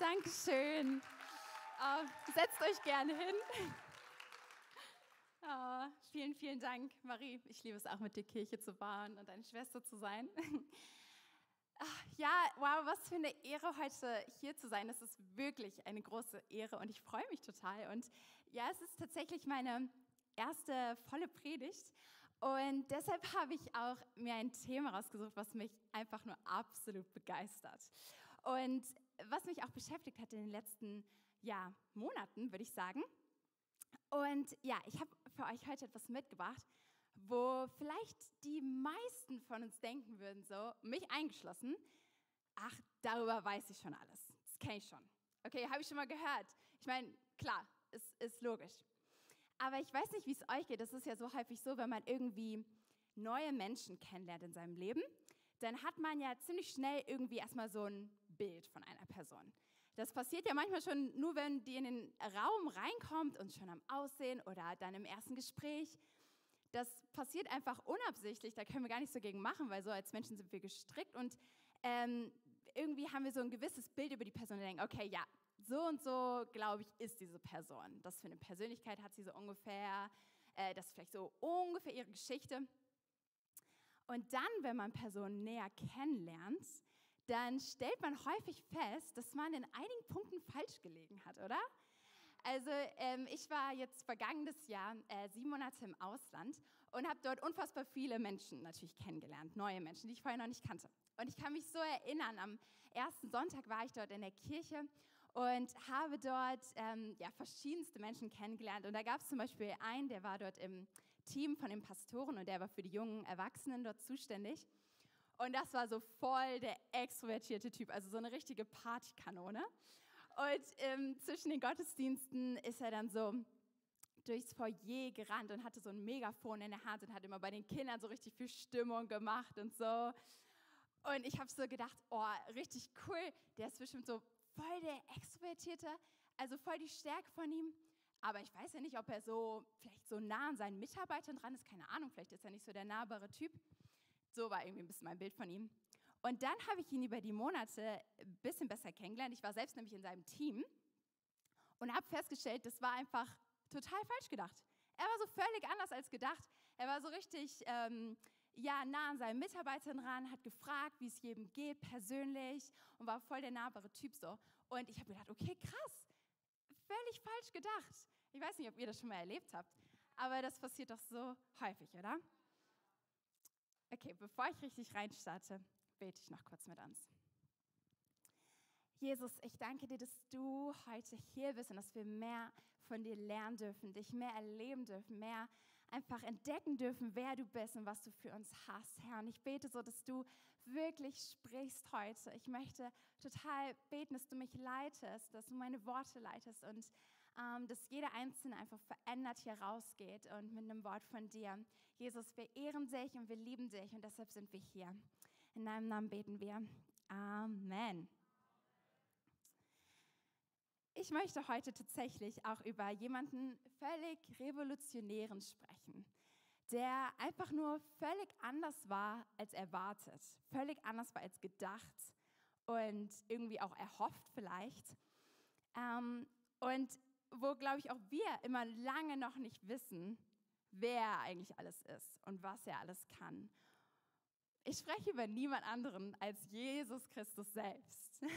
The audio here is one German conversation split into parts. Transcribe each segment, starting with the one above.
Dankeschön. Oh, setzt euch gerne hin. Oh, vielen, vielen Dank, Marie. Ich liebe es auch, mit dir Kirche zu bauen und deine Schwester zu sein. Ja, wow, was für eine Ehre, heute hier zu sein. Es ist wirklich eine große Ehre und ich freue mich total. Und ja, es ist tatsächlich meine erste volle Predigt. Und deshalb habe ich auch mir ein Thema rausgesucht, was mich einfach nur absolut begeistert. Und was mich auch beschäftigt hat in den letzten ja, Monaten, würde ich sagen. Und ja, ich habe für euch heute etwas mitgebracht, wo vielleicht die meisten von uns denken würden, so, mich eingeschlossen, ach, darüber weiß ich schon alles. Das kenne ich schon. Okay, habe ich schon mal gehört. Ich meine, klar, es ist logisch. Aber ich weiß nicht, wie es euch geht. Das ist ja so häufig so, wenn man irgendwie neue Menschen kennenlernt in seinem Leben, dann hat man ja ziemlich schnell irgendwie erstmal so ein Bild von einer Person. Das passiert ja manchmal schon nur, wenn die in den Raum reinkommt und schon am Aussehen oder dann im ersten Gespräch. Das passiert einfach unabsichtlich, da können wir gar nichts dagegen machen, weil so als Menschen sind wir gestrickt und ähm, irgendwie haben wir so ein gewisses Bild über die Person und denken, okay, ja, so und so, glaube ich, ist diese Person. Das für eine Persönlichkeit hat sie so ungefähr, äh, das ist vielleicht so ungefähr ihre Geschichte. Und dann, wenn man Personen näher kennenlernt, dann stellt man häufig fest, dass man in einigen Punkten falsch gelegen hat, oder? Also ähm, ich war jetzt vergangenes Jahr äh, sieben Monate im Ausland und habe dort unfassbar viele Menschen natürlich kennengelernt, neue Menschen, die ich vorher noch nicht kannte. Und ich kann mich so erinnern, am ersten Sonntag war ich dort in der Kirche und habe dort ähm, ja, verschiedenste Menschen kennengelernt. Und da gab es zum Beispiel einen, der war dort im Team von den Pastoren und der war für die jungen Erwachsenen dort zuständig. Und das war so voll der extrovertierte Typ, also so eine richtige Partykanone. Und ähm, zwischen den Gottesdiensten ist er dann so durchs Foyer gerannt und hatte so ein Megafon in der Hand und hat immer bei den Kindern so richtig viel Stimmung gemacht und so. Und ich habe so gedacht, oh, richtig cool, der ist bestimmt so voll der Extrovertierte, also voll die Stärke von ihm. Aber ich weiß ja nicht, ob er so vielleicht so nah an seinen Mitarbeitern dran ist. Keine Ahnung, vielleicht ist er nicht so der nahbare Typ. So war irgendwie ein bisschen mein Bild von ihm. Und dann habe ich ihn über die Monate ein bisschen besser kennengelernt. Ich war selbst nämlich in seinem Team und habe festgestellt, das war einfach total falsch gedacht. Er war so völlig anders als gedacht. Er war so richtig ähm, ja, nah an seinen Mitarbeitern ran, hat gefragt, wie es jedem geht, persönlich und war voll der nahbare Typ so. Und ich habe gedacht, okay, krass, völlig falsch gedacht. Ich weiß nicht, ob ihr das schon mal erlebt habt, aber das passiert doch so häufig, oder? Okay, bevor ich richtig reinstarte, bete ich noch kurz mit uns. Jesus, ich danke dir, dass du heute hier bist und dass wir mehr von dir lernen dürfen, dich mehr erleben dürfen, mehr einfach entdecken dürfen, wer du bist und was du für uns hast, Herr. Und ich bete so, dass du wirklich sprichst heute. Ich möchte total beten, dass du mich leitest, dass du meine Worte leitest und ähm, dass jeder Einzelne einfach verändert hier rausgeht und mit einem Wort von dir. Jesus, wir ehren dich und wir lieben dich und deshalb sind wir hier. In deinem Namen beten wir. Amen. Ich möchte heute tatsächlich auch über jemanden völlig Revolutionären sprechen, der einfach nur völlig anders war als erwartet, völlig anders war als gedacht und irgendwie auch erhofft vielleicht. Ähm, und wo, glaube ich, auch wir immer lange noch nicht wissen, wer er eigentlich alles ist und was er alles kann. Ich spreche über niemand anderen als Jesus Christus selbst.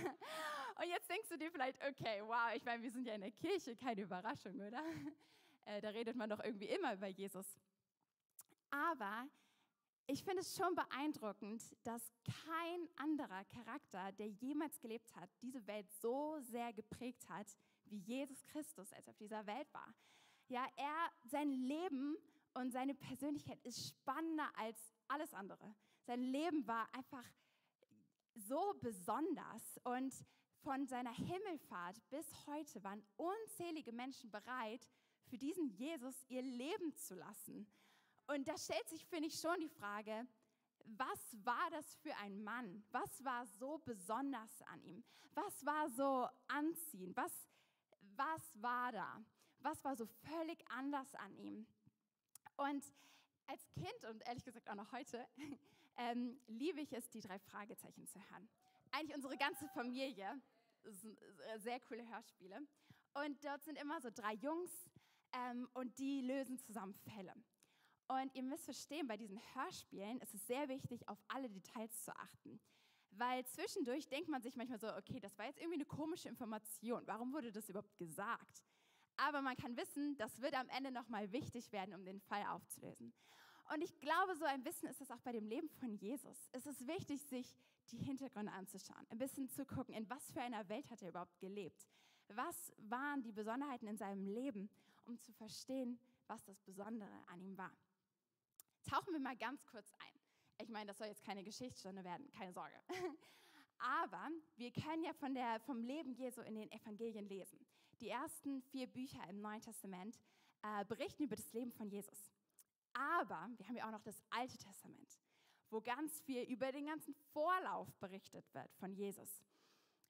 Und jetzt denkst du dir vielleicht, okay, wow, ich meine, wir sind ja in der Kirche, keine Überraschung, oder? Äh, da redet man doch irgendwie immer über Jesus. Aber ich finde es schon beeindruckend, dass kein anderer Charakter, der jemals gelebt hat, diese Welt so sehr geprägt hat, wie Jesus Christus, als er auf dieser Welt war. Ja, er, sein Leben und seine Persönlichkeit ist spannender als alles andere. Sein Leben war einfach so besonders und von seiner Himmelfahrt bis heute waren unzählige Menschen bereit, für diesen Jesus ihr Leben zu lassen. Und da stellt sich, finde ich, schon die Frage, was war das für ein Mann? Was war so besonders an ihm? Was war so anziehend? Was, was war da? Was war so völlig anders an ihm? Und als Kind und ehrlich gesagt auch noch heute ähm, liebe ich es, die drei Fragezeichen zu hören. Eigentlich unsere ganze Familie Das sind sehr coole Hörspiele. Und dort sind immer so drei Jungs ähm, und die lösen zusammen Fälle. Und ihr müsst verstehen, bei diesen Hörspielen ist es sehr wichtig, auf alle Details zu achten. Weil zwischendurch denkt man sich manchmal so, okay, das war jetzt irgendwie eine komische Information. Warum wurde das überhaupt gesagt? Aber man kann wissen, das wird am Ende nochmal wichtig werden, um den Fall aufzulösen. Und ich glaube, so ein bisschen ist das auch bei dem Leben von Jesus. Es ist wichtig, sich die Hintergründe anzuschauen, ein bisschen zu gucken, in was für einer Welt hat er überhaupt gelebt. Was waren die Besonderheiten in seinem Leben, um zu verstehen, was das Besondere an ihm war. Tauchen wir mal ganz kurz ein. Ich meine, das soll jetzt keine Geschichtsstunde werden, keine Sorge. Aber wir können ja von der, vom Leben Jesu in den Evangelien lesen. Die ersten vier Bücher im Neuen Testament äh, berichten über das Leben von Jesus. Aber wir haben ja auch noch das Alte Testament, wo ganz viel über den ganzen Vorlauf berichtet wird von Jesus.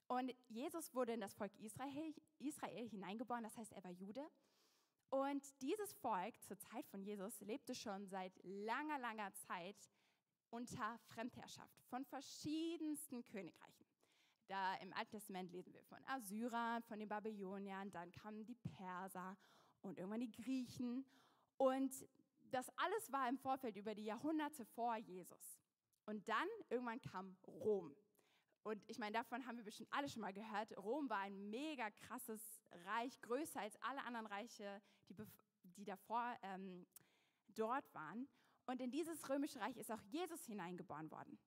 Und Jesus wurde in das Volk Israel, Israel hineingeboren, das heißt, er war Jude. Und dieses Volk zur Zeit von Jesus lebte schon seit langer, langer Zeit unter Fremdherrschaft von verschiedensten Königreichen. Da im Alten Testament lesen wir von Assyrern, von den Babyloniern, dann kamen die Perser und irgendwann die Griechen. Und das alles war im Vorfeld über die Jahrhunderte vor Jesus. Und dann irgendwann kam Rom. Und ich meine, davon haben wir bestimmt alle schon mal gehört. Rom war ein mega krasses Reich, größer als alle anderen Reiche, die, die davor ähm, dort waren. Und in dieses römische Reich ist auch Jesus hineingeboren worden.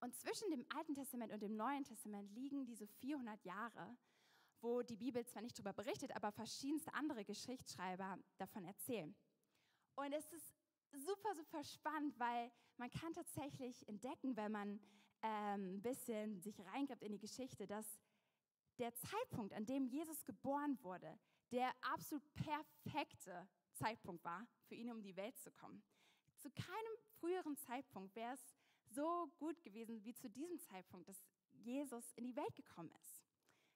Und zwischen dem Alten Testament und dem Neuen Testament liegen diese 400 Jahre, wo die Bibel zwar nicht darüber berichtet, aber verschiedenste andere Geschichtsschreiber davon erzählen. Und es ist super, super spannend, weil man kann tatsächlich entdecken, wenn man ein ähm, bisschen sich reingibt in die Geschichte, dass der Zeitpunkt, an dem Jesus geboren wurde, der absolut perfekte Zeitpunkt war für ihn, um die Welt zu kommen. Zu keinem früheren Zeitpunkt wäre es so gut gewesen wie zu diesem Zeitpunkt, dass Jesus in die Welt gekommen ist.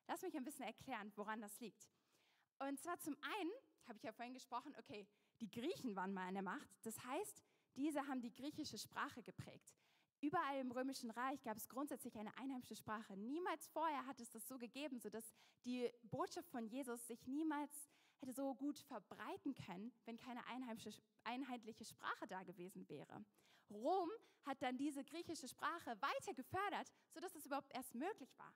Lass mich ein bisschen erklären, woran das liegt. Und zwar zum einen, habe ich ja vorhin gesprochen, okay, die Griechen waren mal an der Macht. Das heißt, diese haben die griechische Sprache geprägt. Überall im Römischen Reich gab es grundsätzlich eine einheimische Sprache. Niemals vorher hat es das so gegeben, sodass die Botschaft von Jesus sich niemals hätte so gut verbreiten können, wenn keine einheimische, einheitliche Sprache da gewesen wäre. Rom hat dann diese griechische Sprache weiter gefördert, sodass es überhaupt erst möglich war.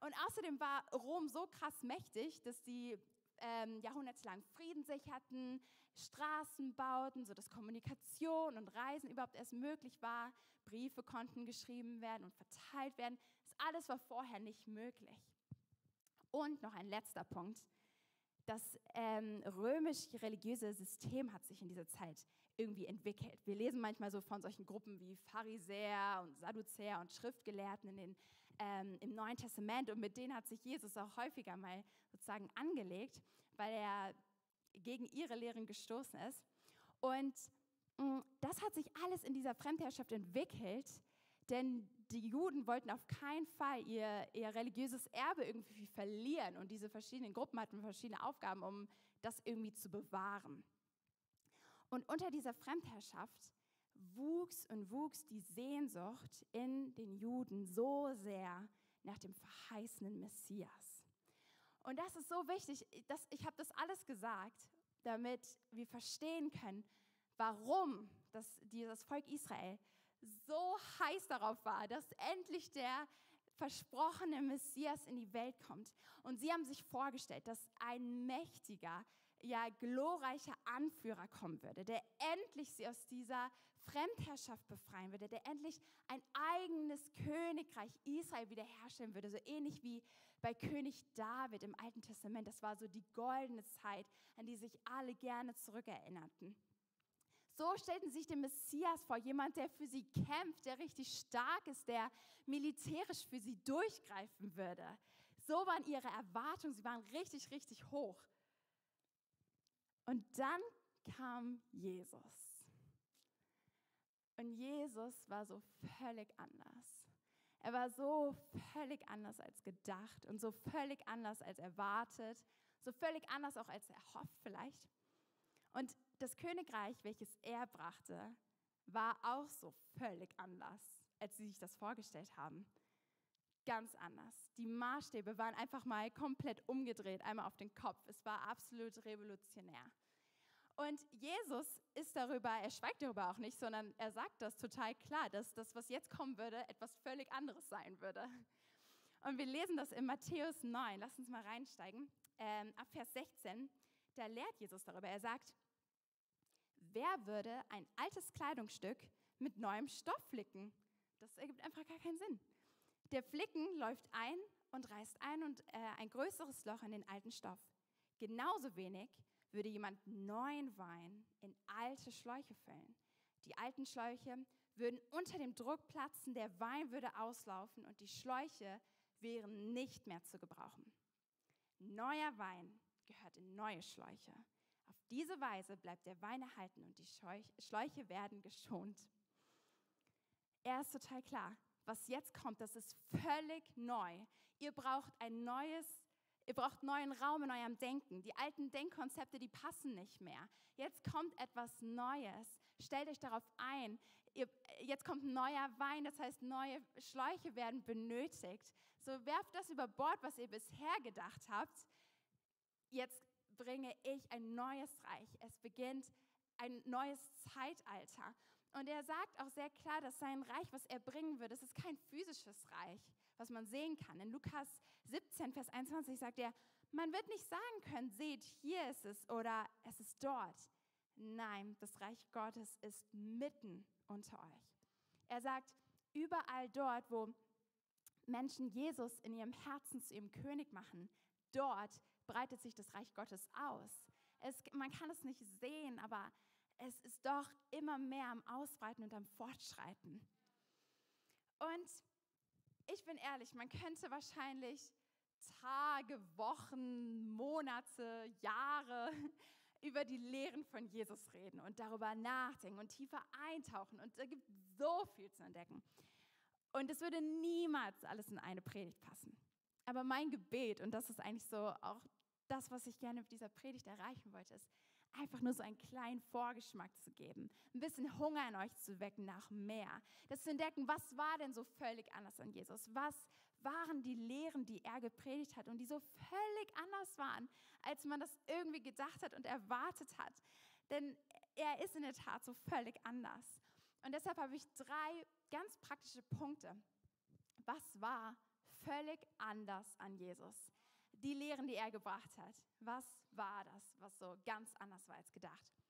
Und außerdem war Rom so krass mächtig, dass die ähm, jahrhundertelang Frieden sicherten, Straßen bauten, sodass Kommunikation und Reisen überhaupt erst möglich war. Briefe konnten geschrieben werden und verteilt werden. Das alles war vorher nicht möglich. Und noch ein letzter Punkt. Das ähm, römisch-religiöse System hat sich in dieser Zeit irgendwie entwickelt. Wir lesen manchmal so von solchen Gruppen wie Pharisäer und Sadduzäer und Schriftgelehrten in den, ähm, im Neuen Testament und mit denen hat sich Jesus auch häufiger mal sozusagen angelegt, weil er gegen ihre Lehren gestoßen ist. Und mh, mm, das hat sich alles in dieser Fremdherrschaft entwickelt, denn die Juden wollten auf keinen Fall ihr, ihr religiöses Erbe irgendwie verlieren und diese verschiedenen Gruppen hatten verschiedene Aufgaben, um das irgendwie zu bewahren. Und unter dieser Fremdherrschaft wuchs und wuchs die Sehnsucht in den Juden so sehr nach dem verheißenen Messias. Und das ist so wichtig. Dass, ich habe das alles gesagt, damit wir verstehen können, warum das, dieses Volk Israel so heiß darauf war, dass endlich der versprochene Messias in die Welt kommt. Und sie haben sich vorgestellt, dass ein mächtiger, ja glorreicher Anführer kommen würde, der endlich sie aus dieser Fremdherrschaft befreien würde, der endlich ein eigenes Königreich Israel wiederherstellen würde, so ähnlich wie bei König David im Alten Testament. Das war so die goldene Zeit, an die sich alle gerne zurückerinnerten. So stellten sich den Messias vor, jemand, der für sie kämpft, der richtig stark ist, der militärisch für sie durchgreifen würde. So waren ihre Erwartungen, sie waren richtig, richtig hoch. Und dann kam Jesus. Und Jesus war so völlig anders. Er war so völlig anders als gedacht und so völlig anders als erwartet, so völlig anders auch als erhofft vielleicht. Und das Königreich, welches er brachte, war auch so völlig anders, als sie sich das vorgestellt haben. ganz anders. Die Maßstäbe waren einfach mal komplett umgedreht, einmal auf den Kopf. Es war absolut revolutionär. Und Jesus ist darüber, er schweigt darüber auch nicht, sondern er sagt das total klar, dass das, was jetzt kommen würde, etwas völlig anderes sein würde. Und wir lesen das in Matthäus 9. Lass uns mal reinsteigen. Ähm, ab Vers 16, da lehrt Jesus darüber. Er sagt, wer würde ein altes Kleidungsstück mit neuem Stoff flicken? Das ergibt einfach gar keinen Sinn. Der Flicken läuft ein und reißt ein und äh, ein größeres Loch in den alten Stoff. Genauso wenig würde jemand neuen Wein in alte Schläuche füllen. Die alten Schläuche würden unter dem Druck platzen, der Wein würde auslaufen und die Schläuche wären nicht mehr zu gebrauchen. Neuer Wein gehört in neue Schläuche. Diese Weise bleibt der Wein erhalten und die Schläuche werden geschont. Er ist total klar was jetzt kommt, das ist völlig neu. Ihr braucht ein neues, ihr braucht neuen Raum in eurem Denken. Die alten Denkkonzepte, die passen nicht mehr. Jetzt kommt etwas Neues. Stellt euch darauf ein. Ihr, jetzt kommt neuer Wein, das heißt, neue Schläuche werden benötigt. So werft das über Bord, was ihr bisher gedacht habt. Jetzt bringe ich ein neues Reich. Es beginnt ein neues Zeitalter. Und er sagt auch sehr klar, dass sein Reich, was er bringen wird, das ist kein physisches Reich, was man sehen kann. In Lukas 17, Vers 21 sagt er, man wird nicht sagen können, seht, hier ist es oder es ist dort. Nein, das Reich Gottes ist mitten unter euch. Er sagt, überall dort, wo Menschen Jesus in ihrem Herzen zu ihrem König machen, dort breitet sich das Reich Gottes aus. Es, man kann es nicht sehen, aber es ist doch immer mehr am Ausbreiten und am Fortschreiten. Und ich bin ehrlich, man könnte wahrscheinlich Tage, Wochen, Monate, Jahre über die Lehren von Jesus reden und darüber nachdenken und tiefer eintauchen. Und da gibt so viel zu entdecken. Und es würde niemals alles in eine Predigt passen. Aber mein Gebet, und das ist eigentlich so auch das, was ich gerne mit dieser Predigt erreichen wollte, ist, einfach nur so einen kleinen Vorgeschmack zu geben, ein bisschen Hunger in euch zu wecken nach mehr, das zu entdecken, was war denn so völlig anders an Jesus, was waren die Lehren, die er gepredigt hat und die so völlig anders waren, als man das irgendwie gedacht hat und erwartet hat. Denn er ist in der Tat so völlig anders. Und deshalb habe ich drei ganz praktische Punkte. Was war völlig anders an Jesus? Die Lehren, die er gebracht hat. Was war das, was so ganz anders war als gedacht?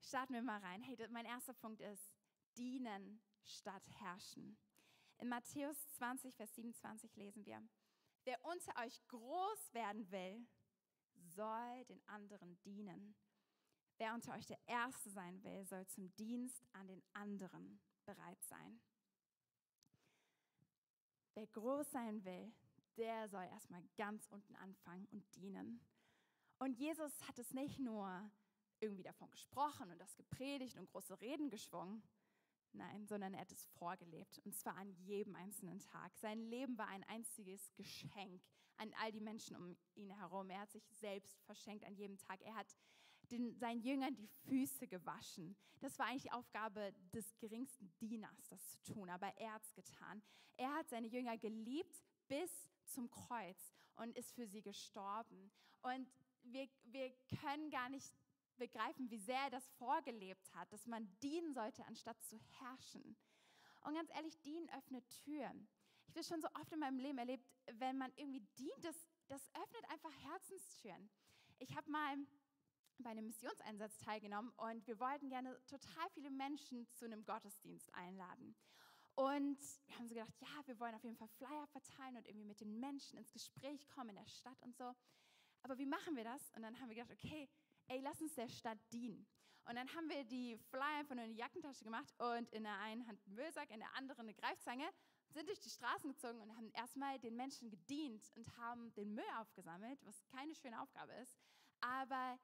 Starten wir mal rein. Hey, mein erster Punkt ist dienen statt herrschen. In Matthäus 20, Vers 27 lesen wir, wer unter euch groß werden will, soll den anderen dienen. Wer unter euch der Erste sein will, soll zum Dienst an den anderen bereit sein. Wer groß sein will, der soll erstmal ganz unten anfangen und dienen. Und Jesus hat es nicht nur irgendwie davon gesprochen und das gepredigt und große Reden geschwungen, nein, sondern er hat es vorgelebt und zwar an jedem einzelnen Tag. Sein Leben war ein einziges Geschenk an all die Menschen um ihn herum. Er hat sich selbst verschenkt an jedem Tag. Er hat den, seinen Jüngern die Füße gewaschen. Das war eigentlich die Aufgabe des geringsten Dieners, das zu tun, aber er hat es getan. Er hat seine Jünger geliebt bis zum Kreuz und ist für sie gestorben. Und wir, wir können gar nicht begreifen, wie sehr er das vorgelebt hat, dass man dienen sollte, anstatt zu herrschen. Und ganz ehrlich, dienen öffnet Türen. Ich habe schon so oft in meinem Leben erlebt, wenn man irgendwie dient, das, das öffnet einfach Herzenstüren. Ich habe mal bei einem Missionseinsatz teilgenommen und wir wollten gerne total viele Menschen zu einem Gottesdienst einladen. Und wir haben so gedacht, ja, wir wollen auf jeden Fall Flyer verteilen und irgendwie mit den Menschen ins Gespräch kommen in der Stadt und so. Aber wie machen wir das? Und dann haben wir gedacht, okay, ey, lass uns der Stadt dienen. Und dann haben wir die Flyer von einer Jackentasche gemacht und in der einen Hand einen Müllsack, in der anderen eine Greifzange, sind durch die Straßen gezogen und haben erstmal den Menschen gedient und haben den Müll aufgesammelt, was keine schöne Aufgabe ist. Aber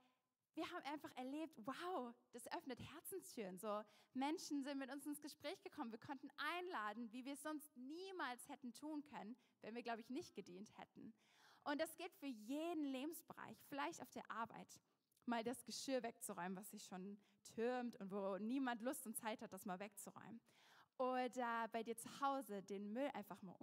wir haben einfach erlebt, wow, das öffnet Herzenstüren. So Menschen sind mit uns ins Gespräch gekommen. Wir konnten einladen, wie wir es sonst niemals hätten tun können, wenn wir, glaube ich, nicht gedient hätten. Und das gilt für jeden Lebensbereich, vielleicht auf der Arbeit. Mal das Geschirr wegzuräumen, was sich schon türmt und wo niemand Lust und Zeit hat, das mal wegzuräumen. oder bei dir zu Hause den Müll einfach mal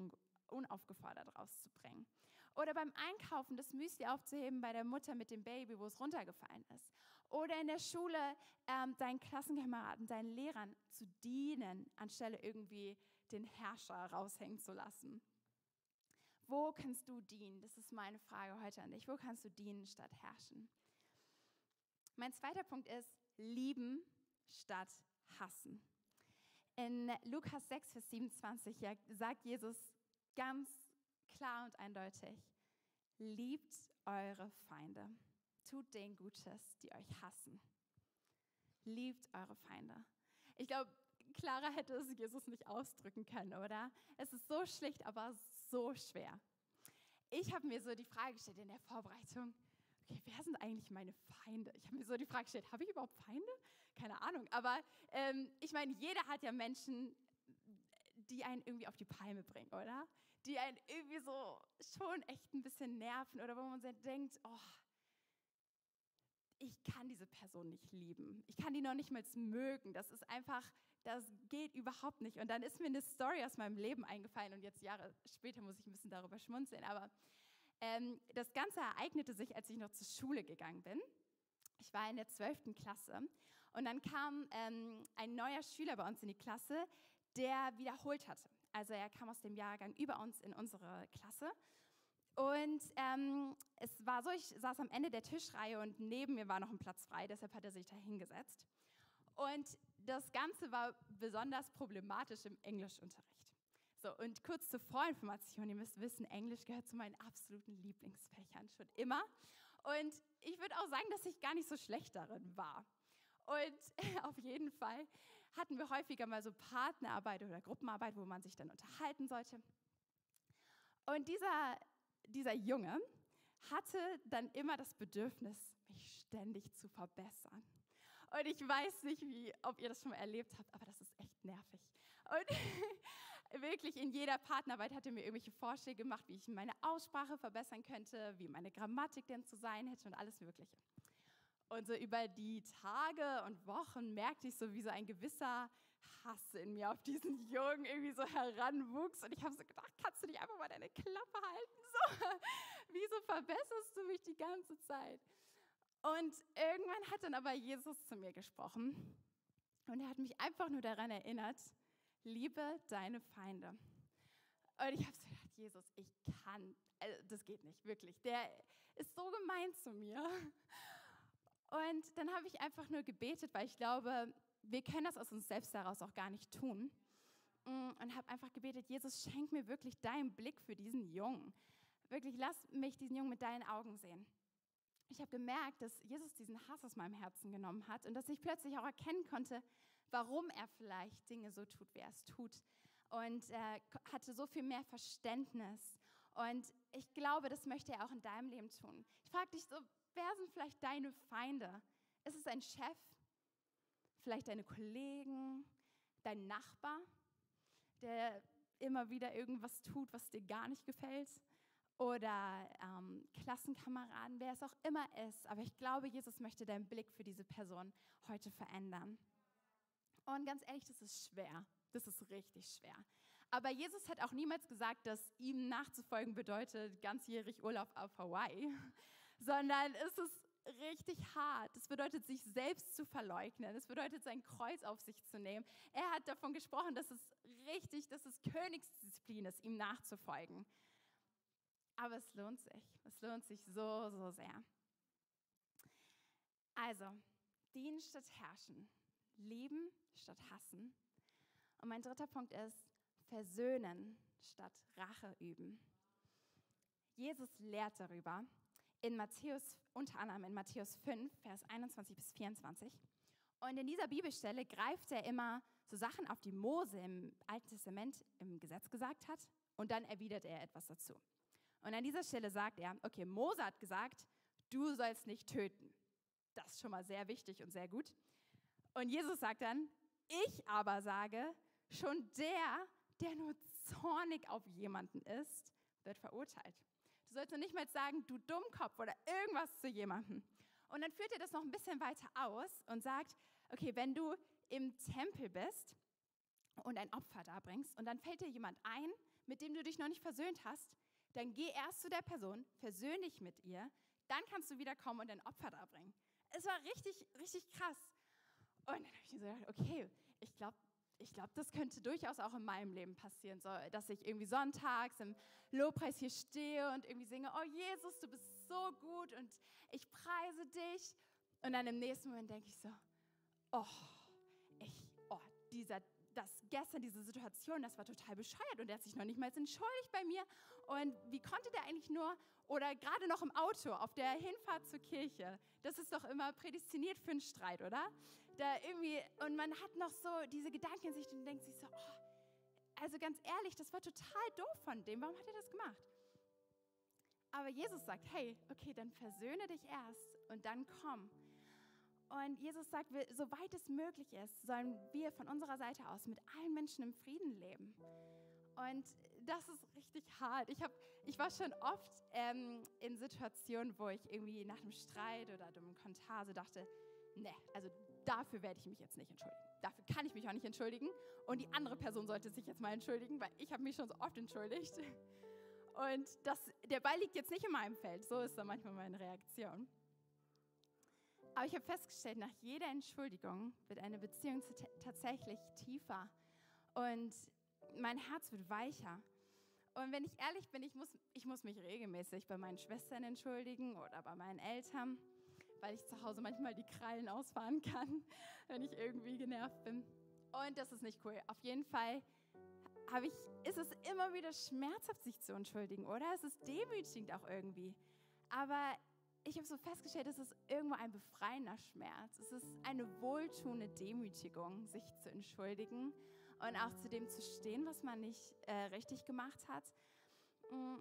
unaufgefordert rauszubringen. Oder beim Einkaufen das Müsli aufzuheben bei der Mutter mit dem Baby, wo es runtergefallen ist. Oder in der Schule ähm, deinen Klassenkameraden, deinen Lehrern zu dienen, anstelle irgendwie den Herrscher raushängen zu lassen. Wo kannst du dienen? Das ist meine Frage heute an dich. Wo kannst du dienen statt herrschen? Mein zweiter Punkt ist lieben statt hassen. In Lukas 6, Vers 27 sagt Jesus ganz klar und eindeutig, liebt eure Feinde, tut denen Gutes, die euch hassen. Liebt eure Feinde. Ich glaube, klarer hätte es Jesus nicht ausdrücken können, oder? Es ist so schlicht, aber so schwer. Ich habe mir so die Frage gestellt in der Vorbereitung, okay, wer sind eigentlich meine Feinde? Ich habe mir so die Frage gestellt, habe ich überhaupt Feinde? Keine Ahnung. Aber ähm, ich meine, jeder hat ja Menschen, die einen irgendwie auf die Palme bringen, oder? Die einen irgendwie so schon echt ein bisschen nerven oder wo man sich denkt, oh, ich kann diese Person nicht lieben. Ich kann die noch nicht mal mögen. Das ist einfach, das geht überhaupt nicht. Und dann ist mir eine Story aus meinem Leben eingefallen und jetzt Jahre später muss ich ein bisschen darüber schmunzeln. Aber ähm, das Ganze ereignete sich, als ich noch zur Schule gegangen bin. Ich war in der 12. Klasse und dann kam ähm, ein neuer Schüler bei uns in die Klasse, der wiederholt hatte. Also er kam aus dem Jahrgang über uns in unsere Klasse. Und ähm, es war so, ich saß am Ende der Tischreihe und neben mir war noch ein Platz frei, deshalb hat er sich da hingesetzt. Und das Ganze war besonders problematisch im Englischunterricht. So, und kurz zur Vorinformation, ihr müsst wissen, Englisch gehört zu meinen absoluten Lieblingsfächern schon immer. Und ich würde auch sagen, dass ich gar nicht so schlecht darin war. Und auf jeden Fall hatten wir häufiger mal so Partnerarbeit oder Gruppenarbeit, wo man sich dann unterhalten sollte. Und dieser, dieser Junge hatte dann immer das Bedürfnis, mich ständig zu verbessern. Und ich weiß nicht, wie, ob ihr das schon mal erlebt habt, aber das ist echt nervig. Und wirklich in jeder Partnerarbeit hat er mir irgendwelche Vorschläge gemacht, wie ich meine Aussprache verbessern könnte, wie meine Grammatik denn zu sein hätte und alles Mögliche. Und so über die Tage und Wochen merkte ich so, wie so ein gewisser Hass in mir auf diesen Jungen irgendwie so heranwuchs. Und ich habe so gedacht, kannst du nicht einfach mal deine Klappe halten? So, wieso verbesserst du mich die ganze Zeit? Und irgendwann hat dann aber Jesus zu mir gesprochen. Und er hat mich einfach nur daran erinnert, liebe deine Feinde. Und ich habe so gedacht, Jesus, ich kann, also das geht nicht, wirklich. Der ist so gemein zu mir. Und dann habe ich einfach nur gebetet, weil ich glaube, wir können das aus uns selbst heraus auch gar nicht tun. Mm, und habe einfach gebetet, Jesus, schenk mir wirklich deinen Blick für diesen Jungen. Wirklich, lass mich diesen Jungen mit deinen Augen sehen. Ich habe gemerkt, dass Jesus diesen Hass aus meinem Herzen genommen hat und dass ich plötzlich auch erkennen konnte, warum er vielleicht Dinge so tut, wie er es tut. Und er hatte so viel mehr Verständnis. Und ich glaube, das möchte er auch in deinem Leben tun. Ich frage dich so, Wer sind vielleicht deine Feinde? Ist es ein Chef? Vielleicht deine Kollegen? Dein Nachbar, der immer wieder irgendwas tut, was dir gar nicht gefällt? Oder ähm, Klassenkameraden, wer es auch immer ist. Aber ich glaube, Jesus möchte deinen Blick für diese Person heute verändern. Und ganz ehrlich, das ist schwer. Das ist richtig schwer. Aber Jesus hat auch niemals gesagt, dass ihm nachzufolgen bedeutet ganzjährig Urlaub auf Hawaii, sondern es ist richtig hart. Es bedeutet, sich selbst zu verleugnen. Es bedeutet, sein Kreuz auf sich zu nehmen. Er hat davon gesprochen, dass es richtig, dass es Königsdisziplin ist, ihm nachzufolgen. Aber es lohnt sich. Es lohnt sich so, so sehr. Also, dienen statt herrschen, lieben statt hassen. Und mein dritter Punkt ist, versöhnen statt Rache üben. Jesus lehrt darüber, in Matthäus, unter anderem in Matthäus 5, Vers 21 bis 24. Und in dieser Bibelstelle greift er immer so Sachen auf, die Mose im Alten Testament im Gesetz gesagt hat, und dann erwidert er etwas dazu. Und an dieser Stelle sagt er, okay, Mose hat gesagt, du sollst nicht töten. Das ist schon mal sehr wichtig und sehr gut. Und Jesus sagt dann, ich aber sage, schon der, der nur zornig auf jemanden ist, wird verurteilt. Du sollst nicht mal sagen, du Dummkopf oder irgendwas zu jemandem. Und dann führt er das noch ein bisschen weiter aus und sagt, okay, wenn du im Tempel bist und ein Opfer darbringst und dann fällt dir jemand ein, mit dem du dich noch nicht versöhnt hast, dann geh erst zu der Person, versöhn dich mit ihr, dann kannst du wiederkommen und ein Opfer darbringen. Es war richtig, richtig krass. Und dann habe ich mir so gedacht, okay, ich glaube, ich glaube, das könnte durchaus auch in meinem Leben passieren, so, dass ich irgendwie sonntags im Lobpreis hier stehe und irgendwie singe, oh Jesus, du bist so gut und ich preise dich. Und dann im nächsten Moment denke ich so, oh, ich, oh, dieser, das gestern, diese Situation, das war total bescheuert und er hat sich noch nicht mal entschuldigt bei mir. Und wie konnte der eigentlich nur, oder gerade noch im Auto auf der Hinfahrt zur Kirche, das ist doch immer prädestiniert für einen Streit, oder? Da irgendwie, und man hat noch so diese Gedanken in sich und denkt sich so, oh, also ganz ehrlich, das war total doof von dem, warum hat er das gemacht? Aber Jesus sagt, hey, okay, dann versöhne dich erst und dann komm. Und Jesus sagt, soweit es möglich ist, sollen wir von unserer Seite aus mit allen Menschen im Frieden leben. Und das ist richtig hart. Ich, hab, ich war schon oft ähm, in Situationen, wo ich irgendwie nach einem Streit oder einem Kommentar so dachte, ne, also dafür werde ich mich jetzt nicht entschuldigen. Dafür kann ich mich auch nicht entschuldigen. Und die andere Person sollte sich jetzt mal entschuldigen, weil ich habe mich schon so oft entschuldigt. Und das, der Ball liegt jetzt nicht in meinem Feld. So ist dann manchmal meine Reaktion. Aber ich habe festgestellt, nach jeder Entschuldigung wird eine Beziehung tatsächlich tiefer und mein Herz wird weicher. Und wenn ich ehrlich bin, ich muss, ich muss mich regelmäßig bei meinen Schwestern entschuldigen oder bei meinen Eltern, weil ich zu Hause manchmal die Krallen ausfahren kann, wenn ich irgendwie genervt bin. Und das ist nicht cool. Auf jeden Fall habe ich, ist es immer wieder schmerzhaft, sich zu entschuldigen, oder? Es ist demütigend auch irgendwie. Aber ich habe so festgestellt, es ist irgendwo ein befreiender Schmerz. Es ist eine wohltuende Demütigung, sich zu entschuldigen und auch zu dem zu stehen, was man nicht äh, richtig gemacht hat. Mm.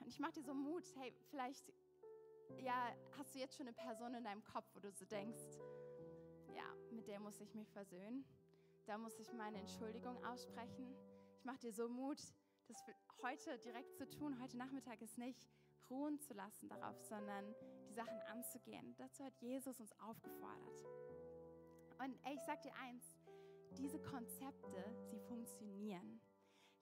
Und ich mache dir so Mut, hey, vielleicht ja, hast du jetzt schon eine Person in deinem Kopf, wo du so denkst, ja, mit der muss ich mich versöhnen, da muss ich meine Entschuldigung aussprechen. Ich mache dir so Mut, das heute direkt zu tun. Heute Nachmittag ist nicht ruhen zu lassen darauf, sondern die Sachen anzugehen. Dazu hat Jesus uns aufgefordert. Und ich sag dir eins, diese Konzepte, sie funktionieren.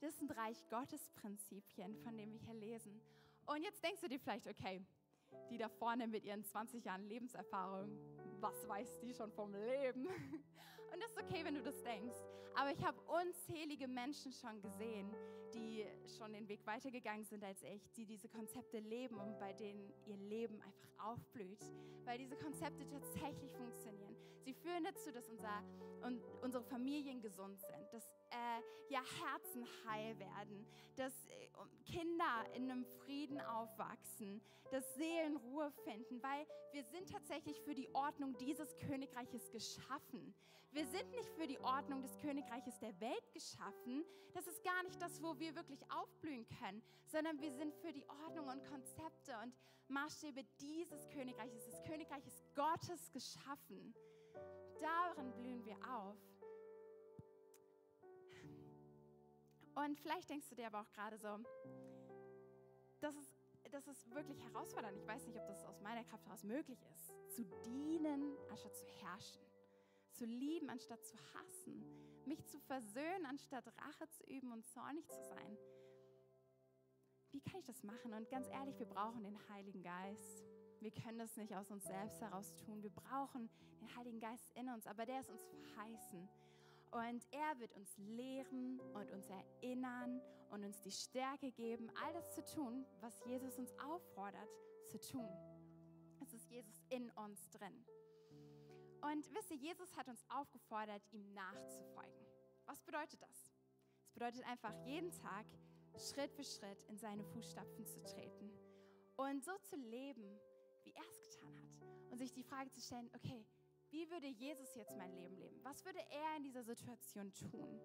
Das sind Reich Gottes Prinzipien, von denen wir hier lesen. Und jetzt denkst du dir vielleicht, okay, die da vorne mit ihren 20 Jahren Lebenserfahrung, was weiß die schon vom Leben? Und das ist okay, wenn du das denkst. Aber ich habe unzählige Menschen schon gesehen, die schon den Weg weitergegangen sind als ich, die diese Konzepte leben und bei denen ihr Leben einfach aufblüht, weil diese Konzepte tatsächlich funktionieren. Sie führen dazu, dass unser, und unsere Familien gesund sind, dass äh, ja, Herzen heil werden, dass äh, Kinder in einem Frieden aufwachsen, dass Seelen Ruhe finden, weil wir sind tatsächlich für die Ordnung dieses Königreiches geschaffen. Wir sind nicht für die Ordnung des Königreiches der Welt geschaffen. Das ist gar nicht das, wo wir wirklich aufblühen können, sondern wir sind für die Ordnung und Konzepte und Maßstäbe dieses Königreiches, des Königreiches Gottes geschaffen. Darin blühen wir auf. Und vielleicht denkst du dir aber auch gerade so, das ist, das ist wirklich herausfordernd. Ich weiß nicht, ob das aus meiner Kraft heraus möglich ist. Zu dienen, anstatt zu herrschen. Zu lieben, anstatt zu hassen. Mich zu versöhnen, anstatt Rache zu üben und zornig zu sein. Wie kann ich das machen? Und ganz ehrlich, wir brauchen den Heiligen Geist. Wir können das nicht aus uns selbst heraus tun. Wir brauchen den Heiligen Geist in uns, aber der ist uns verheißen. Und er wird uns lehren und uns erinnern und uns die Stärke geben, alles zu tun, was Jesus uns auffordert zu tun. Es ist Jesus in uns drin. Und wisst ihr, Jesus hat uns aufgefordert, ihm nachzufolgen. Was bedeutet das? Es bedeutet einfach, jeden Tag Schritt für Schritt in seine Fußstapfen zu treten und so zu leben, wie er es getan hat. Und sich die Frage zu stellen, okay, wie würde Jesus jetzt mein Leben leben? Was würde er in dieser Situation tun?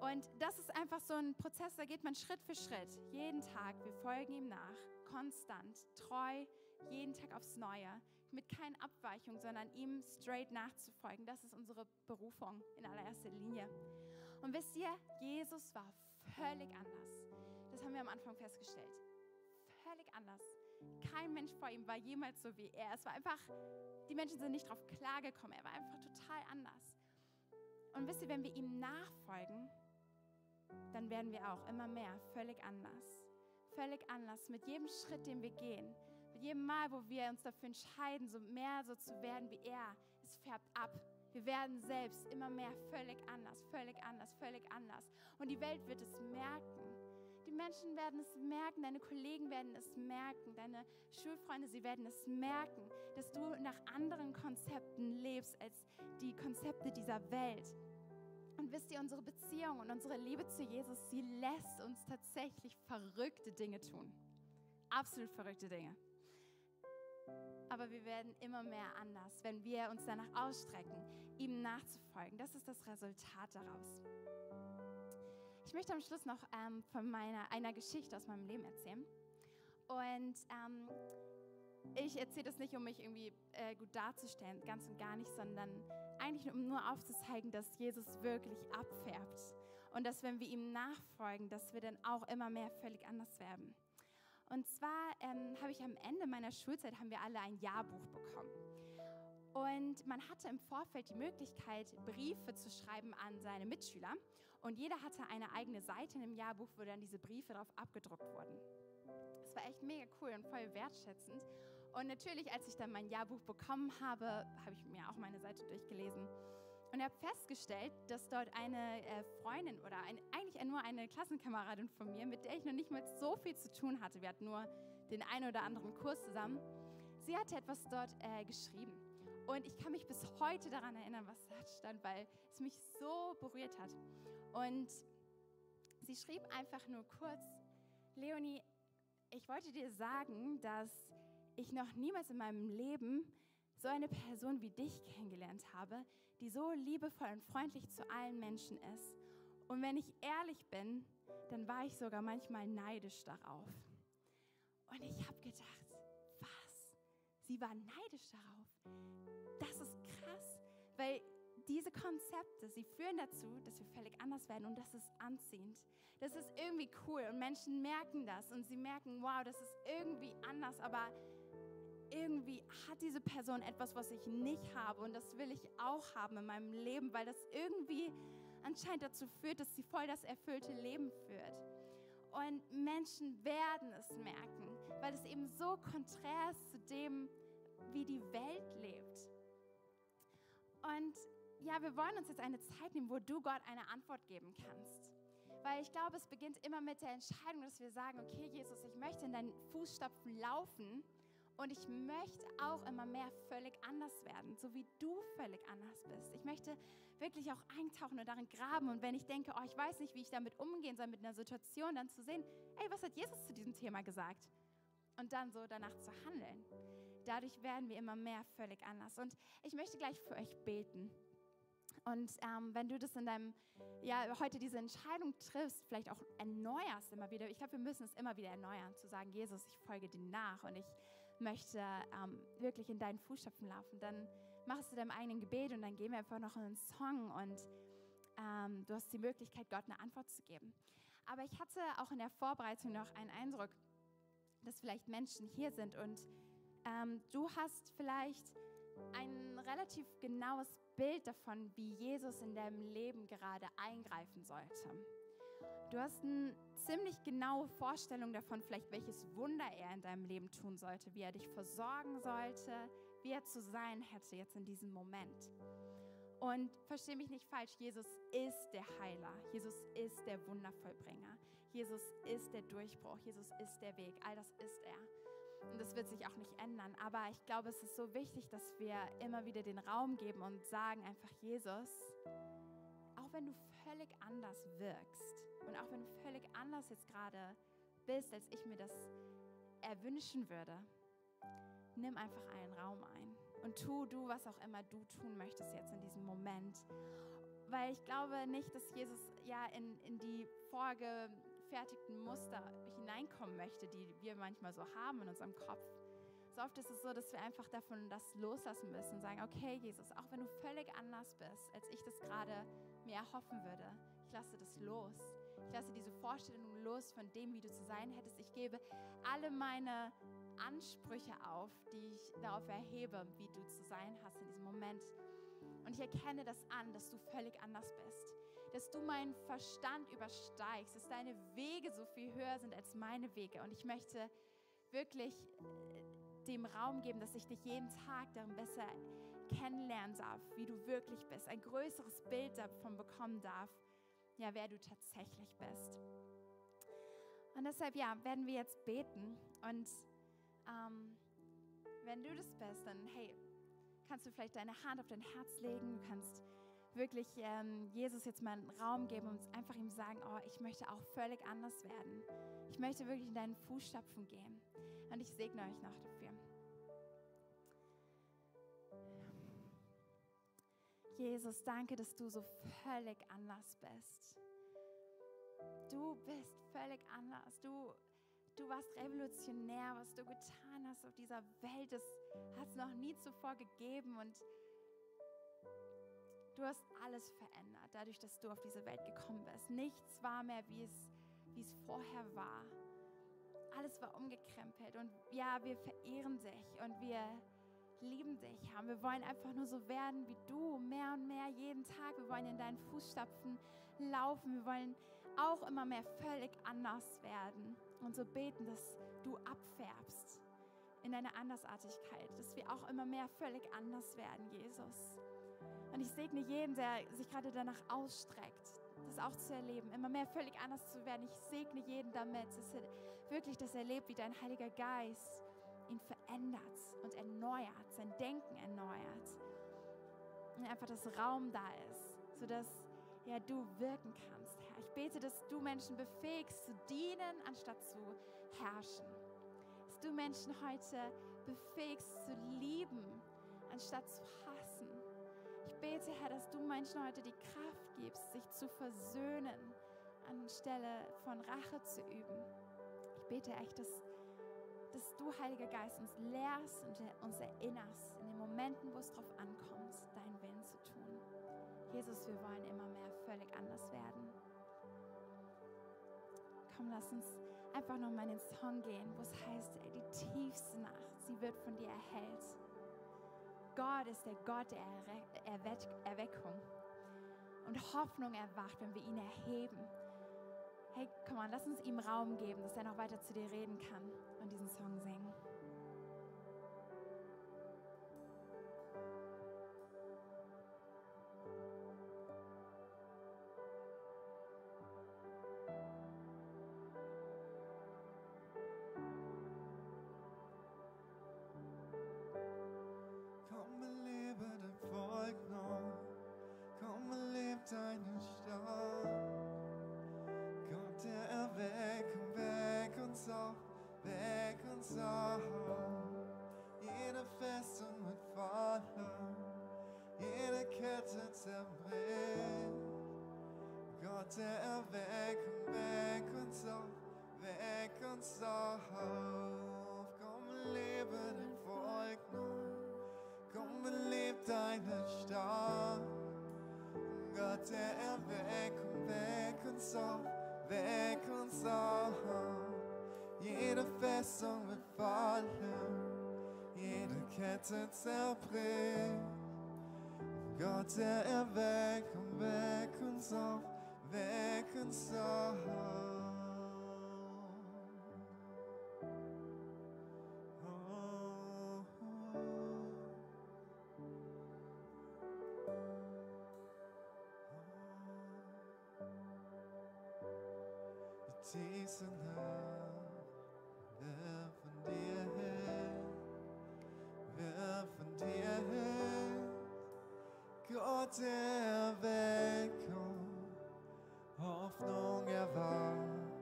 Und das ist einfach so ein Prozess, da geht man Schritt für Schritt, jeden Tag. Wir folgen ihm nach, konstant, treu, jeden Tag aufs Neue, mit keinen Abweichungen, sondern ihm straight nachzufolgen. Das ist unsere Berufung in allererster Linie. Und wisst ihr, Jesus war völlig anders. Das haben wir am Anfang festgestellt. Völlig anders. Kein Mensch vor ihm war jemals so wie er. Es war einfach, die Menschen sind nicht drauf klargekommen. Er war einfach total anders. Und wisst ihr, wenn wir ihm nachfolgen, dann werden wir auch immer mehr völlig anders. Völlig anders mit jedem Schritt, den wir gehen. Mit jedem Mal, wo wir uns dafür entscheiden, so mehr so zu werden wie er. Es färbt ab. Wir werden selbst immer mehr völlig anders, völlig anders, völlig anders. Und die Welt wird es merken. Menschen werden es merken, deine Kollegen werden es merken, deine Schulfreunde, sie werden es merken, dass du nach anderen Konzepten lebst als die Konzepte dieser Welt. Und wisst ihr, unsere Beziehung und unsere Liebe zu Jesus, sie lässt uns tatsächlich verrückte Dinge tun. Absolut verrückte Dinge. Aber wir werden immer mehr anders, wenn wir uns danach ausstrecken, ihm nachzufolgen. Das ist das Resultat daraus. Ich möchte am Schluss noch ähm, von meiner, einer Geschichte aus meinem Leben erzählen. Und ähm, ich erzähle das nicht, um mich irgendwie äh, gut darzustellen, ganz und gar nicht, sondern eigentlich um nur aufzuzeigen, dass Jesus wirklich abfärbt. Und dass, wenn wir ihm nachfolgen, dass wir dann auch immer mehr völlig anders werden. Und zwar ähm, habe ich am Ende meiner Schulzeit, haben wir alle ein Jahrbuch bekommen. Und man hatte im Vorfeld die Möglichkeit, Briefe zu schreiben an seine Mitschüler. Und jeder hatte eine eigene Seite in dem Jahrbuch, wo dann diese Briefe drauf abgedruckt wurden. Das war echt mega cool und voll wertschätzend. Und natürlich, als ich dann mein Jahrbuch bekommen habe, habe ich mir auch meine Seite durchgelesen und habe festgestellt, dass dort eine äh, Freundin oder ein, eigentlich nur eine Klassenkameradin von mir, mit der ich noch nicht mal so viel zu tun hatte, wir hatten nur den einen oder anderen Kurs zusammen, sie hatte etwas dort äh, geschrieben. Und ich kann mich bis heute daran erinnern, was da stand, weil es mich so berührt hat. Und sie schrieb einfach nur kurz, Leonie, ich wollte dir sagen, dass ich noch niemals in meinem Leben so eine Person wie dich kennengelernt habe, die so liebevoll und freundlich zu allen Menschen ist. Und wenn ich ehrlich bin, dann war ich sogar manchmal neidisch darauf. Und ich habe gedacht? Sie war neidisch darauf? Das ist krass, weil diese Konzepte, sie führen dazu, dass wir völlig anders werden und das ist anziehend. Das ist irgendwie cool und Menschen merken das und sie merken, wow, das ist irgendwie anders, aber irgendwie hat diese Person etwas, was ich nicht habe und das will ich auch haben in meinem Leben, weil das irgendwie anscheinend dazu führt, dass sie voll das erfüllte Leben führt. Und Menschen werden es merken, weil es eben so konträr ist dem, wie die Welt lebt. Und ja, wir wollen uns jetzt eine Zeit nehmen, wo du Gott eine Antwort geben kannst. Weil ich glaube, es beginnt immer mit der Entscheidung, dass wir sagen, okay, Jesus, ich möchte in deinen Fußstapfen laufen und ich möchte auch immer mehr völlig anders werden, so wie du völlig anders bist. Ich möchte wirklich auch eintauchen und darin graben. Und wenn ich denke, oh, ich weiß nicht, wie ich damit umgehen soll mit einer Situation, dann zu sehen, ey, was hat Jesus zu diesem Thema gesagt? Und dann so danach zu handeln. Dadurch werden wir immer mehr völlig anders. Und ich möchte gleich für euch beten. Und ähm, wenn du das in deinem, ja, heute diese Entscheidung triffst, vielleicht auch erneuerst immer wieder. Ich glaube, wir müssen es immer wieder erneuern, zu sagen, Jesus, ich folge dir nach und ich möchte ähm, wirklich in deinen Fußstapfen laufen, dann machst du deinem eigenen Gebet und dann gehen wir einfach noch einen Song und ähm, du hast die Möglichkeit, Gott eine Antwort zu geben. Aber ich hatte auch in der Vorbereitung noch einen Eindruck, dass vielleicht Menschen hier sind und ähm, du hast vielleicht ein relativ genaues Bild davon, wie Jesus in deinem Leben gerade eingreifen sollte. Du hast eine ziemlich genaue Vorstellung davon, vielleicht welches Wunder er in deinem Leben tun sollte, wie er dich versorgen sollte, wie er zu sein hätte jetzt in diesem Moment. Und verstehe mich nicht falsch, Jesus ist der Heiler, Jesus ist der Wundervollbringer, Jesus ist der Durchbruch, Jesus ist der Weg, all das ist er. Und das wird sich auch nicht ändern. Aber ich glaube, es ist so wichtig, dass wir immer wieder den Raum geben und sagen einfach, Jesus, auch wenn du völlig anders wirkst und auch wenn du völlig anders jetzt gerade bist, als ich mir das erwünschen würde, nimm einfach einen Raum ein und tu du, was auch immer du tun möchtest jetzt in diesem Moment. Weil ich glaube nicht, dass Jesus ja in, in die vorgefertigten Muster hineinkommen möchte, die wir manchmal so haben in unserem Kopf. So oft ist es so, dass wir einfach davon das loslassen müssen und sagen, okay, Jesus, auch wenn du völlig anders bist, als ich das gerade mir erhoffen würde, ich lasse das los. Ich lasse diese Vorstellung los von dem, wie du zu sein hättest. Ich gebe alle meine Ansprüche auf, die ich darauf erhebe, wie du zu sein hast in diesem Moment. Und ich erkenne das an, dass du völlig anders bist. Dass du meinen Verstand übersteigst, dass deine Wege so viel höher sind als meine Wege. Und ich möchte wirklich äh, dem Raum geben, dass ich dich jeden Tag darin besser kennenlernen darf, wie du wirklich bist, ein größeres Bild davon bekommen darf, ja, wer du tatsächlich bist. Und deshalb, ja, werden wir jetzt beten. Und ähm, wenn du das bist, dann, hey, kannst du vielleicht deine Hand auf dein Herz legen. Du kannst wirklich ähm, Jesus jetzt mal einen Raum geben und einfach ihm sagen, oh, ich möchte auch völlig anders werden. Ich möchte wirklich in deinen Fußstapfen gehen. Und ich segne euch noch dafür. Jesus, danke, dass du so völlig anders bist. Du bist völlig anders. Du, du warst revolutionär, was du getan hast auf dieser Welt. Das hat es noch nie zuvor gegeben. Und du hast alles verändert, dadurch, dass du auf diese Welt gekommen bist. Nichts war mehr, wie es, wie es vorher war. Alles war umgekrempelt. Und ja, wir verehren dich und wir lieben dich, Herr. Wir wollen einfach nur so werden wie du, mehr und mehr jeden Tag. Wir wollen in deinen Fußstapfen laufen. Wir wollen auch immer mehr völlig anders werden und so beten, dass du abfärbst in deine Andersartigkeit, dass wir auch immer mehr völlig anders werden, Jesus. Und ich segne jeden, der sich gerade danach ausstreckt, das auch zu erleben, immer mehr völlig anders zu werden. Ich segne jeden damit, dass er wirklich das erlebt, wie dein Heiliger Geist ihn verändert und erneuert, sein Denken erneuert. Und einfach, dass Raum da ist, sodass ja, du wirken kannst, Herr. Ich bete, dass du Menschen befähigst zu dienen, anstatt zu herrschen. Dass du Menschen heute befähigst zu lieben, anstatt zu bete, Herr, dass du Menschen heute die Kraft gibst, sich zu versöhnen, anstelle von Rache zu üben. Ich bete echt, dass dass du, Heiliger Geist, uns lehrst und uns erinnerst, in den Momenten, wo es darauf ankommt, deinen Willen zu tun. Jesus, wir wollen immer mehr völlig anders werden. Komm, lass uns einfach nochmal in den Song gehen, wo es heißt, die tiefste Nacht, sie wird von dir erhellt. Gott ist der Gott der Erweckung und Hoffnung erwacht, wenn wir ihn erheben hey, komm on, lass uns ihm Raum geben, dass er noch weiter zu dir reden kann und diesen Song singen. Kette zerbricht. Gott, der Erweckung, weck uns auf, weck uns auf. Gott der Erweckung, Hoffnung erwacht,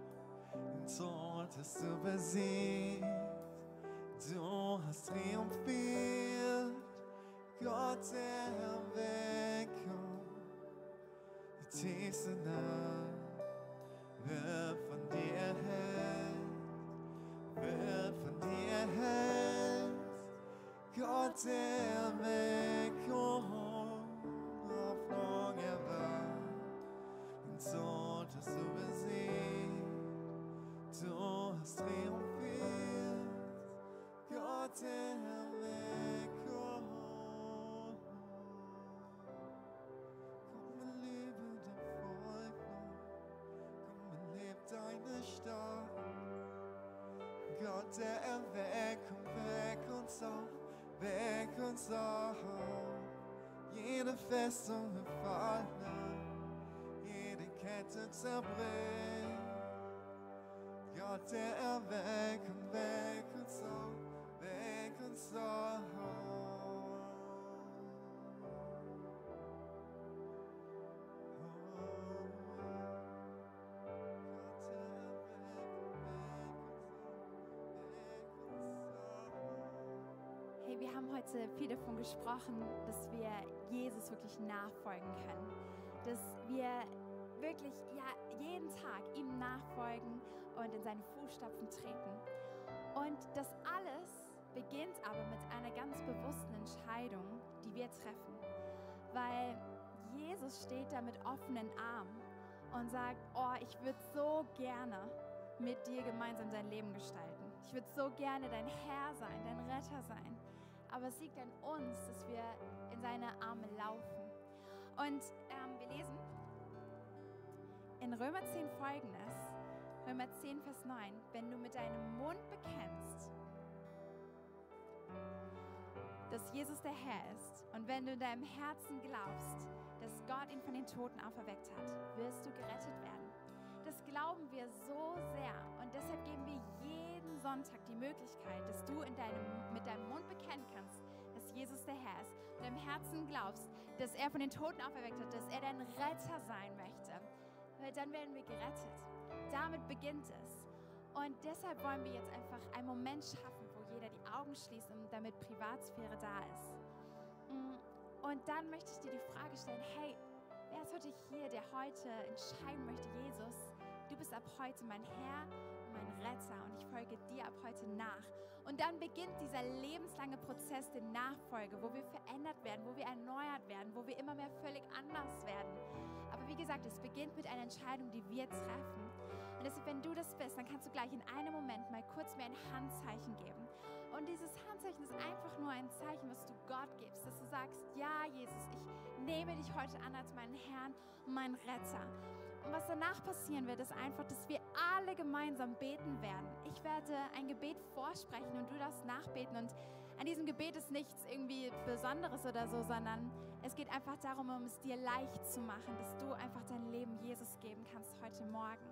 den Tod hast du besiegt, du hast triumphiert. Gott der Erweckung, die tiefste Nacht wird von dir hält, wird von dir hält. Gott der Erweckung, der Erweckung, weck uns auf, weck uns auf. Jede Festung wird fallen, jede Kette zerbricht. Gott der Erweckung, weck uns auf, weck uns auf. Heute viel davon gesprochen, dass wir Jesus wirklich nachfolgen können. Dass wir wirklich ja, jeden Tag ihm nachfolgen und in seine Fußstapfen treten. Und das alles beginnt aber mit einer ganz bewussten Entscheidung, die wir treffen. Weil Jesus steht da mit offenen Armen und sagt, oh, ich würde so gerne mit dir gemeinsam dein Leben gestalten. Ich würde so gerne dein Herr sein, dein Retter sein. Aber es liegt an uns, dass wir in seine Arme laufen. Und ähm, wir lesen in Römer 10 folgendes. Römer 10, Vers 9. Wenn du mit deinem Mund bekennst, dass Jesus der Herr ist und wenn du in deinem Herzen glaubst, dass Gott ihn von den Toten auferweckt hat, wirst du gerettet werden. Das glauben wir so sehr und deshalb geben wir jeden Sonntag die Möglichkeit, dass Jesus der Herr ist, im Herzen glaubst, dass er von den Toten auferweckt hat, dass er dein Retter sein möchte. Weil dann werden wir gerettet. Damit beginnt es. Und deshalb wollen wir jetzt einfach einen Moment schaffen, wo jeder die Augen schließt und damit Privatsphäre da ist. Mm, Und dann möchte ich dir die Frage stellen, hey, wer ist heute hier, der heute entscheiden möchte, Jesus, du bist ab heute mein Herr und mein Retter und ich folge dir ab heute nach. Und dann beginnt dieser lebenslange Prozess der Nachfolge, wo wir verändert werden, wo wir erneuert werden, wo wir immer mehr völlig anders werden. Aber wie gesagt, es beginnt mit einer Entscheidung, die wir treffen. Und deshalb, wenn du das bist, dann kannst du gleich in einem Moment mal kurz mir ein Handzeichen geben. Und dieses Handzeichen ist einfach nur ein Zeichen, was du Gott gibst, dass du sagst, ja, Jesus, ich nehme dich heute an als meinen Herrn und meinen Retter. Und was danach passieren wird, ist einfach, dass wir alle gemeinsam beten werden. Ich werde ein Gebet vorsprechen und du darfst nachbeten. Und an diesem Gebet ist nichts irgendwie Besonderes oder so, sondern es geht einfach darum, um es dir leicht zu machen, dass du einfach dein Leben Jesus geben kannst heute Morgen.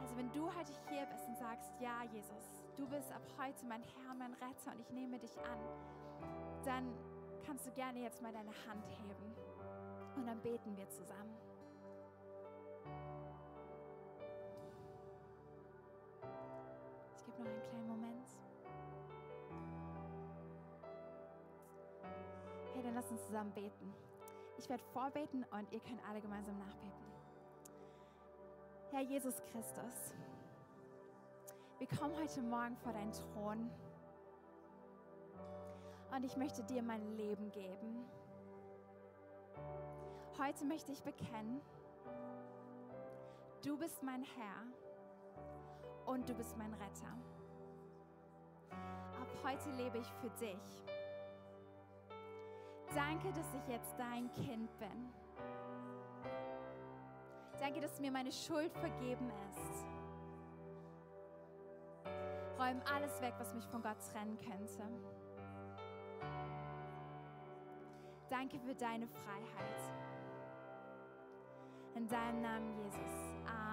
Also wenn du heute hier bist und sagst, ja Jesus, du bist ab heute mein Herr, mein Retter und ich nehme dich an, dann kannst du gerne jetzt mal deine Hand heben und dann beten wir zusammen. Ich gebe noch einen kleinen Moment. Hey, dann lass uns zusammen beten. Ich werde vorbeten und ihr könnt alle gemeinsam nachbeten. Herr Jesus Christus, wir kommen heute Morgen vor deinen Thron und ich möchte dir mein Leben geben. Heute möchte ich bekennen, du bist mein Herr und du bist mein Retter. Ab heute lebe ich für dich. Danke, dass ich jetzt dein Kind bin. Danke, dass mir meine Schuld vergeben ist. Räum alles weg, was mich von Gott trennen könnte. Danke für deine Freiheit. In deinem Namen, Jesus. Amen.